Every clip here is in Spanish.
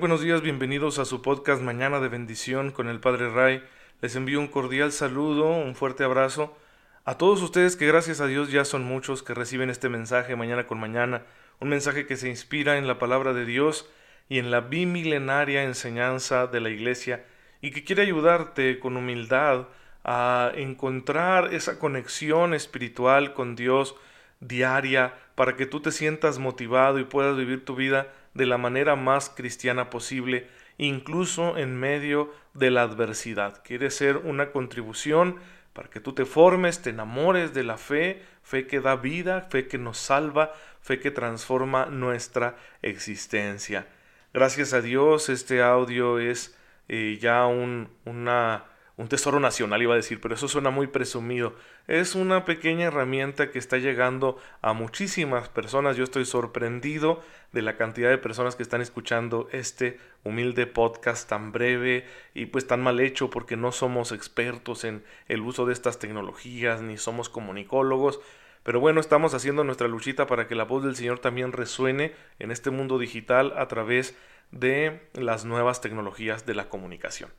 Buenos días, bienvenidos a su podcast Mañana de Bendición con el Padre Ray. Les envío un cordial saludo, un fuerte abrazo a todos ustedes que gracias a Dios ya son muchos que reciben este mensaje mañana con mañana, un mensaje que se inspira en la palabra de Dios y en la bimilenaria enseñanza de la Iglesia y que quiere ayudarte con humildad a encontrar esa conexión espiritual con Dios diaria para que tú te sientas motivado y puedas vivir tu vida de la manera más cristiana posible, incluso en medio de la adversidad. Quiere ser una contribución para que tú te formes, te enamores de la fe, fe que da vida, fe que nos salva, fe que transforma nuestra existencia. Gracias a Dios, este audio es eh, ya un, un tesoro nacional iba a decir, pero eso suena muy presumido. Es una pequeña herramienta que está llegando a muchísimas personas. Yo estoy sorprendido de la cantidad de personas que están escuchando este humilde podcast tan breve y pues tan mal hecho porque no somos expertos en el uso de estas tecnologías ni somos comunicólogos. Pero bueno, estamos haciendo nuestra luchita para que la voz del Señor también resuene en este mundo digital a través de las nuevas tecnologías de la comunicación.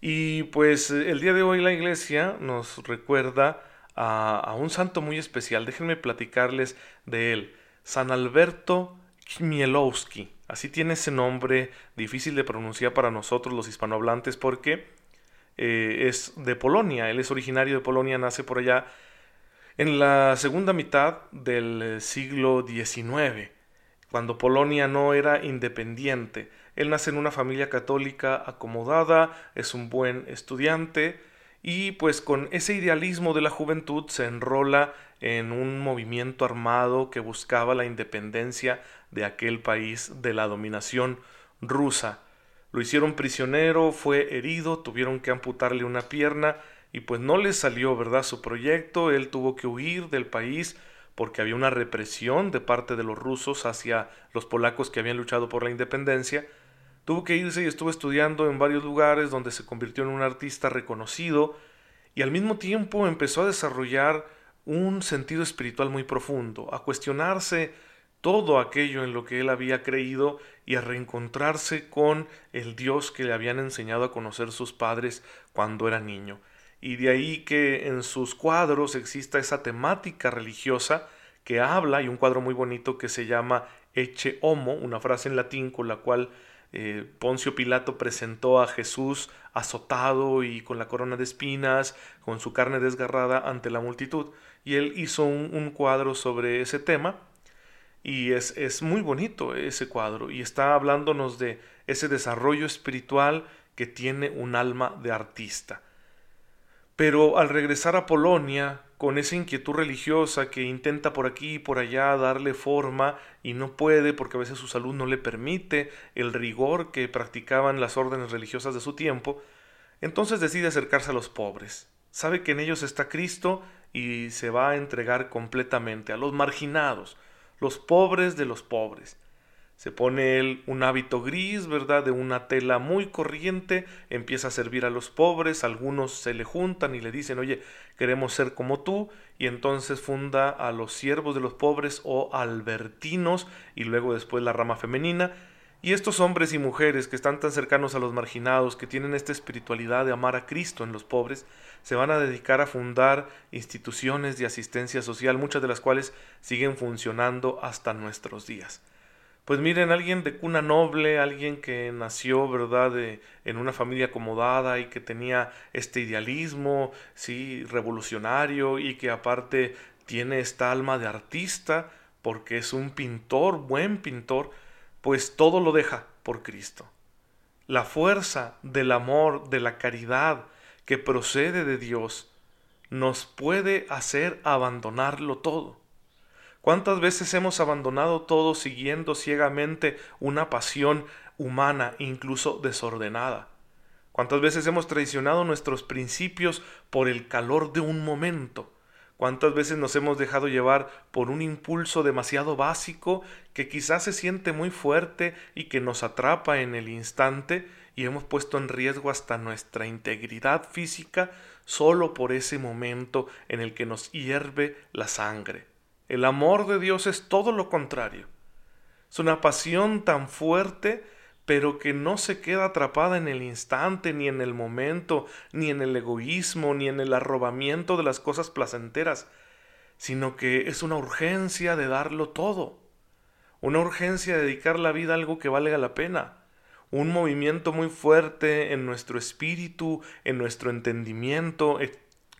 Y pues el día de hoy la iglesia nos recuerda a, un santo muy especial. Déjenme platicarles de él. San Alberto Chmielowski. Así tiene ese nombre difícil de pronunciar para nosotros los hispanohablantes porque eh, es de Polonia. Él es originario de Polonia, nace por allá en la segunda mitad del siglo XIX, cuando Polonia no era independiente. Él nace en una familia católica acomodada, es un buen estudiante y pues con ese idealismo de la juventud se enrola en un movimiento armado que buscaba la independencia de aquel país de la dominación rusa. Lo hicieron prisionero, fue herido, tuvieron que amputarle una pierna y pues no le salió, ¿verdad?, su proyecto, él tuvo que huir del país porque había una represión de parte de los rusos hacia los polacos que habían luchado por la independencia, Tuvo que irse y estuvo estudiando en varios lugares donde se convirtió en un artista reconocido y al mismo tiempo empezó a desarrollar un sentido espiritual muy profundo, a cuestionarse todo aquello en lo que él había creído y a reencontrarse con el Dios que le habían enseñado a conocer sus padres cuando era niño. Y de ahí que en sus cuadros exista esa temática religiosa que habla, y un cuadro muy bonito que se llama Eche Homo, una frase en latín con la cual eh, Poncio Pilato presentó a Jesús azotado y con la corona de espinas, con su carne desgarrada ante la multitud. Y él hizo un, cuadro sobre ese tema y es, es, muy bonito ese cuadro y está hablándonos de ese desarrollo espiritual que tiene un alma de artista. Pero al regresar a Polonia, con esa inquietud religiosa que intenta por aquí y por allá darle forma y no puede porque a veces su salud no le permite el rigor que practicaban las órdenes religiosas de su tiempo, entonces decide acercarse a los pobres. Sabe que en ellos está Cristo y se va a entregar completamente a los marginados, los pobres de los pobres. Se pone él un hábito gris, ¿verdad? De una tela muy corriente, empieza a servir a los pobres, algunos se le juntan y le dicen, oye, queremos ser como tú, y entonces funda a los siervos de los pobres o albertinos, y luego después la rama femenina, y estos hombres y mujeres que están tan cercanos a los marginados, que tienen esta espiritualidad de amar a Cristo en los pobres, se van a dedicar a fundar instituciones de asistencia social, muchas de las cuales siguen funcionando hasta nuestros días pues miren, alguien de cuna noble, alguien que nació, ¿verdad?, en una familia acomodada y que tenía este idealismo, sí, revolucionario y que aparte tiene esta alma de artista, porque es un pintor, buen pintor, pues todo lo deja por Cristo. La fuerza del amor, de la caridad que procede de Dios, nos puede hacer abandonarlo todo. ¿Cuántas veces hemos abandonado todo siguiendo ciegamente una pasión humana, incluso desordenada? ¿Cuántas veces hemos traicionado nuestros principios por el calor de un momento? ¿Cuántas veces nos hemos dejado llevar por un impulso demasiado básico que quizás se siente muy fuerte y que nos atrapa en el instante y hemos puesto en riesgo hasta nuestra integridad física solo por ese momento en el que nos hierve la sangre? El amor de Dios es todo lo contrario. Es una pasión tan fuerte, pero que no se queda atrapada en el instante, ni en el momento, ni en el egoísmo, ni en el arrobamiento de las cosas placenteras, sino que es una urgencia de darlo todo, una urgencia de dedicar la vida a algo que valga la pena, un movimiento muy fuerte en nuestro espíritu, en nuestro entendimiento, eh,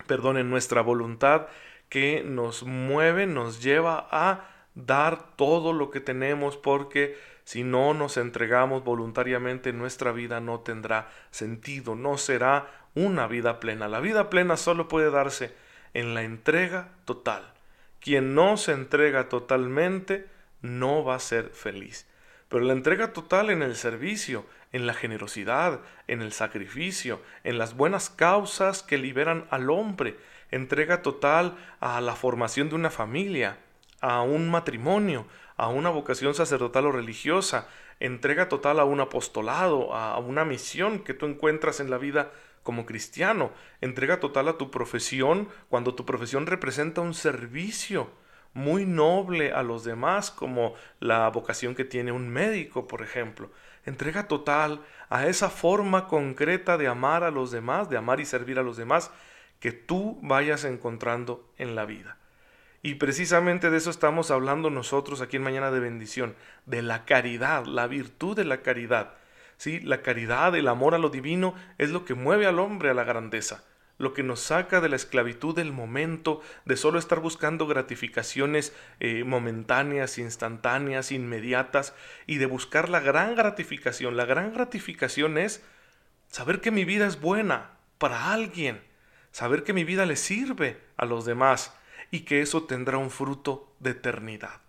perdón, en nuestra voluntad, que nos mueve, nos lleva a dar todo lo que tenemos porque si no nos entregamos voluntariamente nuestra vida no tendrá sentido, no será una vida plena. La vida plena solo puede darse en la entrega total. Quien no se entrega totalmente no va a ser feliz. Pero la entrega total en el servicio, en la generosidad, en el sacrificio, en las buenas causas que liberan al hombre, entrega total a la formación de una familia, a un matrimonio, a una vocación sacerdotal o religiosa, entrega total a un apostolado, a una misión que tú encuentras en la vida como cristiano, entrega total a tu profesión cuando tu profesión representa un servicio muy noble a los demás, como la vocación que tiene un médico, por ejemplo. Entrega total a esa forma concreta de amar a los demás, de amar y servir a los demás, que tú vayas encontrando en la vida. Y precisamente de eso estamos hablando nosotros aquí en Mañana de Bendición, de la caridad, la virtud de la caridad. ¿sí? La caridad, el amor a lo divino es lo que mueve al hombre a la grandeza, lo que nos saca de la esclavitud del momento, de solo estar buscando gratificaciones eh, momentáneas, instantáneas, inmediatas, y de buscar la gran gratificación. La gran gratificación es saber que mi vida es buena para alguien, saber que mi vida le sirve a los demás y que eso tendrá un fruto de eternidad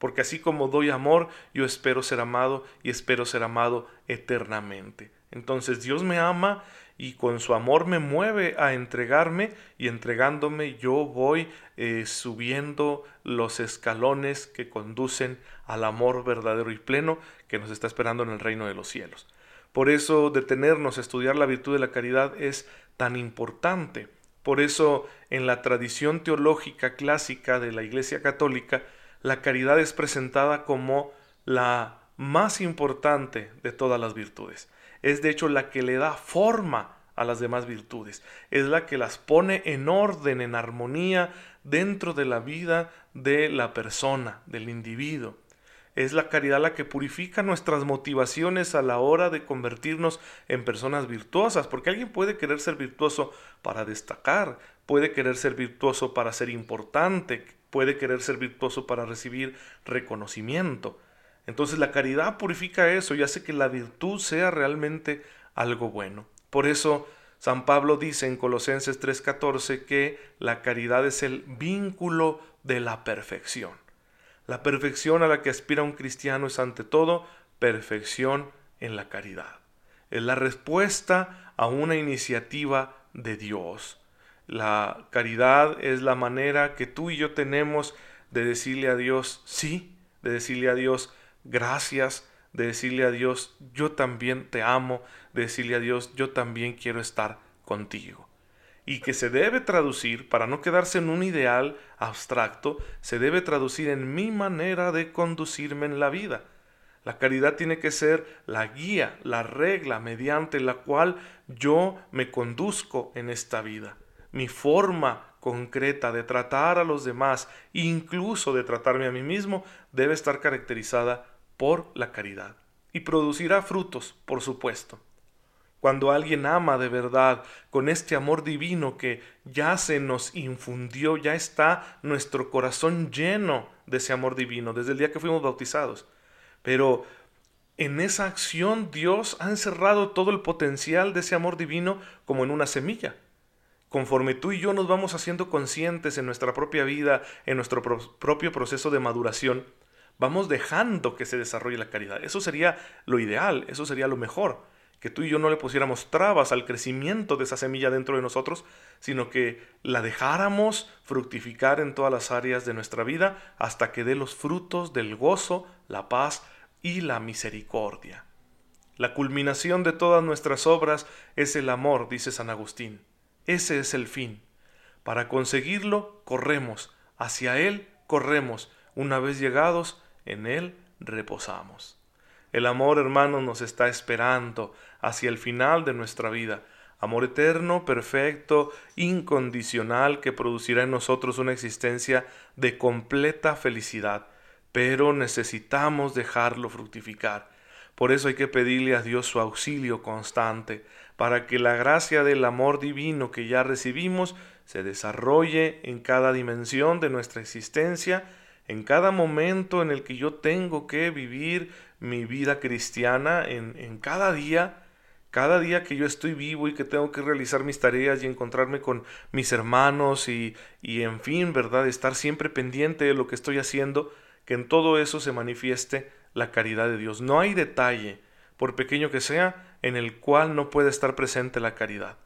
porque así como doy amor, yo espero ser amado y espero ser amado eternamente. Entonces Dios me ama y con su amor me mueve a entregarme y entregándome yo voy eh, subiendo los escalones que conducen al amor verdadero y pleno que nos está esperando en el reino de los cielos. Por eso detenernos a estudiar la virtud de la caridad es tan importante. Por eso en la tradición teológica clásica de la Iglesia Católica la caridad es presentada como la más importante de todas las virtudes. Es de hecho la que le da forma a las demás virtudes. Es la que las pone en orden, en armonía dentro de la vida de la persona, del individuo. Es la caridad la que purifica nuestras motivaciones a la hora de convertirnos en personas virtuosas, porque alguien puede querer ser virtuoso para destacar, puede querer ser virtuoso para ser importante, puede querer ser virtuoso para recibir reconocimiento. Entonces la caridad purifica eso y hace que la virtud sea realmente algo bueno. Por eso San Pablo dice en Colosenses 3:14 que la caridad es el vínculo de la perfección. La perfección a la que aspira un cristiano es ante todo perfección en la caridad. Es la respuesta a una iniciativa de Dios. La caridad es la manera que tú y yo tenemos de decirle a Dios sí, de decirle a Dios gracias, de decirle a Dios yo también te amo, de decirle a Dios yo también quiero estar contigo. Y que se debe traducir, para no quedarse en un ideal abstracto, se debe traducir en mi manera de conducirme en la vida. La caridad tiene que ser la guía, la regla mediante la cual yo me conduzco en esta vida mi forma concreta de tratar a los demás, incluso de tratarme a mí mismo, debe estar caracterizada por la caridad. Y producirá frutos, por supuesto. Cuando alguien ama de verdad, con este amor divino que ya se nos infundió, ya está nuestro corazón lleno de ese amor divino desde el día que fuimos bautizados. Pero en esa acción Dios ha encerrado todo el potencial de ese amor divino como en una semilla conforme tú y yo nos vamos haciendo conscientes en nuestra propia vida, en nuestro propio proceso de maduración, vamos dejando que se desarrolle la caridad. Eso sería lo ideal, eso sería lo mejor, que tú y yo no le pusiéramos trabas al crecimiento de esa semilla dentro de nosotros, sino que la dejáramos fructificar en todas las áreas de nuestra vida hasta que dé los frutos del gozo, la paz y la misericordia. La culminación de todas nuestras obras es el amor, dice San Agustín. Ese es el fin. Para conseguirlo, corremos, hacia Él corremos, una vez llegados, en Él reposamos. El amor, hermanos, nos está esperando hacia el final de nuestra vida. Amor eterno, perfecto, incondicional, que producirá en nosotros una existencia de completa felicidad. Pero necesitamos dejarlo fructificar. Por eso hay que pedirle a Dios su auxilio constante, para que la gracia del amor divino que ya recibimos se desarrolle en cada dimensión de nuestra existencia, en cada momento en el que yo tengo que vivir mi vida cristiana, en, en cada día, cada día que yo estoy vivo y que tengo que realizar mis tareas y encontrarme con mis hermanos y, y en fin, ¿verdad? Estar siempre pendiente de lo que estoy haciendo, que en todo eso se manifieste la caridad de Dios. No hay detalle, por pequeño que sea, en el cual no puede estar presente la caridad.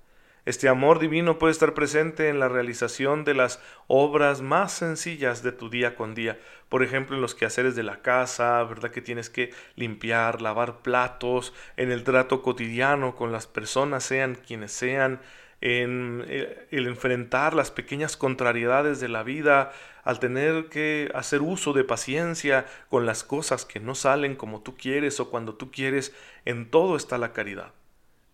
Este amor divino puede estar presente en la realización de las obras más sencillas de tu día con día. Por ejemplo, en los quehaceres de la casa, ¿verdad? Que tienes que limpiar, lavar platos, en el trato cotidiano con las personas, sean quienes sean, en eh, el enfrentar las pequeñas contrariedades de la vida, al tener que hacer uso de paciencia con las cosas que no salen como tú quieres o cuando tú quieres, en todo está la caridad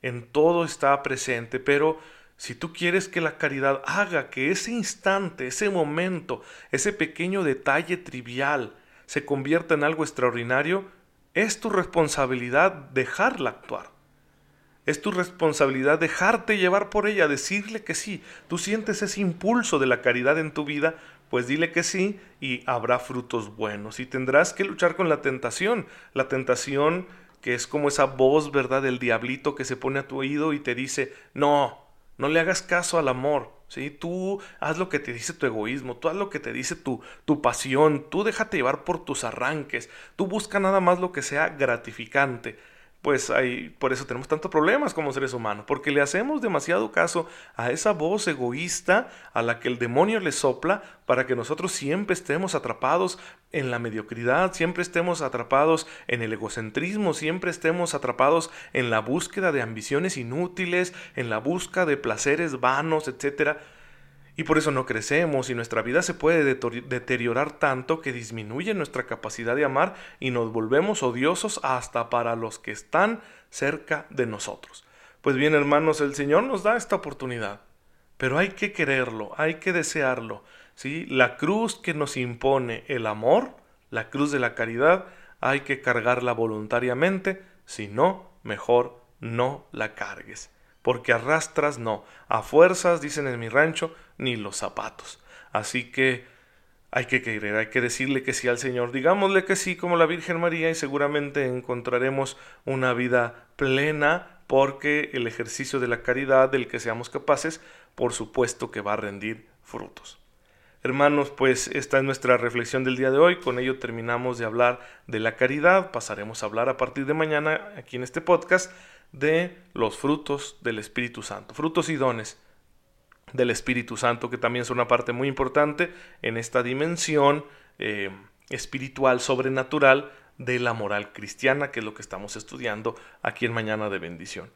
en todo está presente, pero si tú quieres que la caridad haga que ese instante, ese momento, ese pequeño detalle trivial se convierta en algo extraordinario, es tu responsabilidad dejarla actuar. Es tu responsabilidad dejarte llevar por ella, decirle que sí. Tú sientes ese impulso de la caridad en tu vida, pues dile que sí y habrá frutos buenos. Y tendrás que luchar con la tentación. La tentación que es como esa voz, ¿verdad?, del diablito que se pone a tu oído y te dice, no, no le hagas caso al amor, ¿sí? Tú haz lo que te dice tu egoísmo, tú haz lo que te dice tu, tu pasión, tú déjate llevar por tus arranques, tú busca nada más lo que sea gratificante pues hay, por eso tenemos tantos problemas como seres humanos, porque le hacemos demasiado caso a esa voz egoísta a la que el demonio le sopla para que nosotros siempre estemos atrapados en la mediocridad, siempre estemos atrapados en el egocentrismo, siempre estemos atrapados en la búsqueda de ambiciones inútiles, en la búsqueda de placeres vanos, etcétera y por eso no crecemos y nuestra vida se puede deteriorar tanto que disminuye nuestra capacidad de amar y nos volvemos odiosos hasta para los que están cerca de nosotros. Pues bien, hermanos, el Señor nos da esta oportunidad, pero hay que quererlo, hay que desearlo. ¿sí? La cruz que nos impone el amor, la cruz de la caridad, hay que cargarla voluntariamente, si no, mejor no la cargues porque arrastras no, a fuerzas, dicen en mi rancho, ni los zapatos. Así que hay que querer, hay que decirle que sí al Señor. Digámosle que sí como la Virgen María y seguramente encontraremos una vida plena porque el ejercicio de la caridad del que seamos capaces, por supuesto que va a rendir frutos. Hermanos, pues esta es nuestra reflexión del día de hoy. Con ello terminamos de hablar de la caridad. Pasaremos a hablar a partir de mañana aquí en este podcast de los frutos del Espíritu Santo, frutos y dones del Espíritu Santo, que también son una parte muy importante en esta dimensión eh, espiritual, sobrenatural de la moral cristiana, que es lo que estamos estudiando aquí en Mañana de Bendición.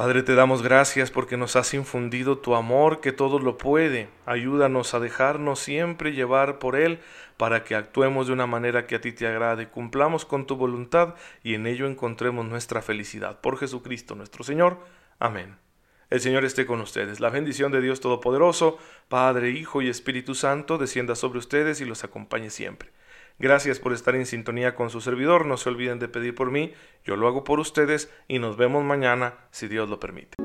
Padre, te damos gracias porque nos has infundido tu amor que todo lo puede. Ayúdanos a dejarnos siempre llevar por Él para que actuemos de una manera que a ti te agrade, cumplamos con tu voluntad y en ello encontremos nuestra felicidad. Por Jesucristo nuestro Señor. Amén. El Señor esté con ustedes. La bendición de Dios Todopoderoso, Padre, Hijo y Espíritu Santo, descienda sobre ustedes y los acompañe siempre. Gracias por estar en sintonía con su servidor. No se olviden de pedir por mí. Yo lo hago por ustedes y nos vemos mañana si Dios lo permite.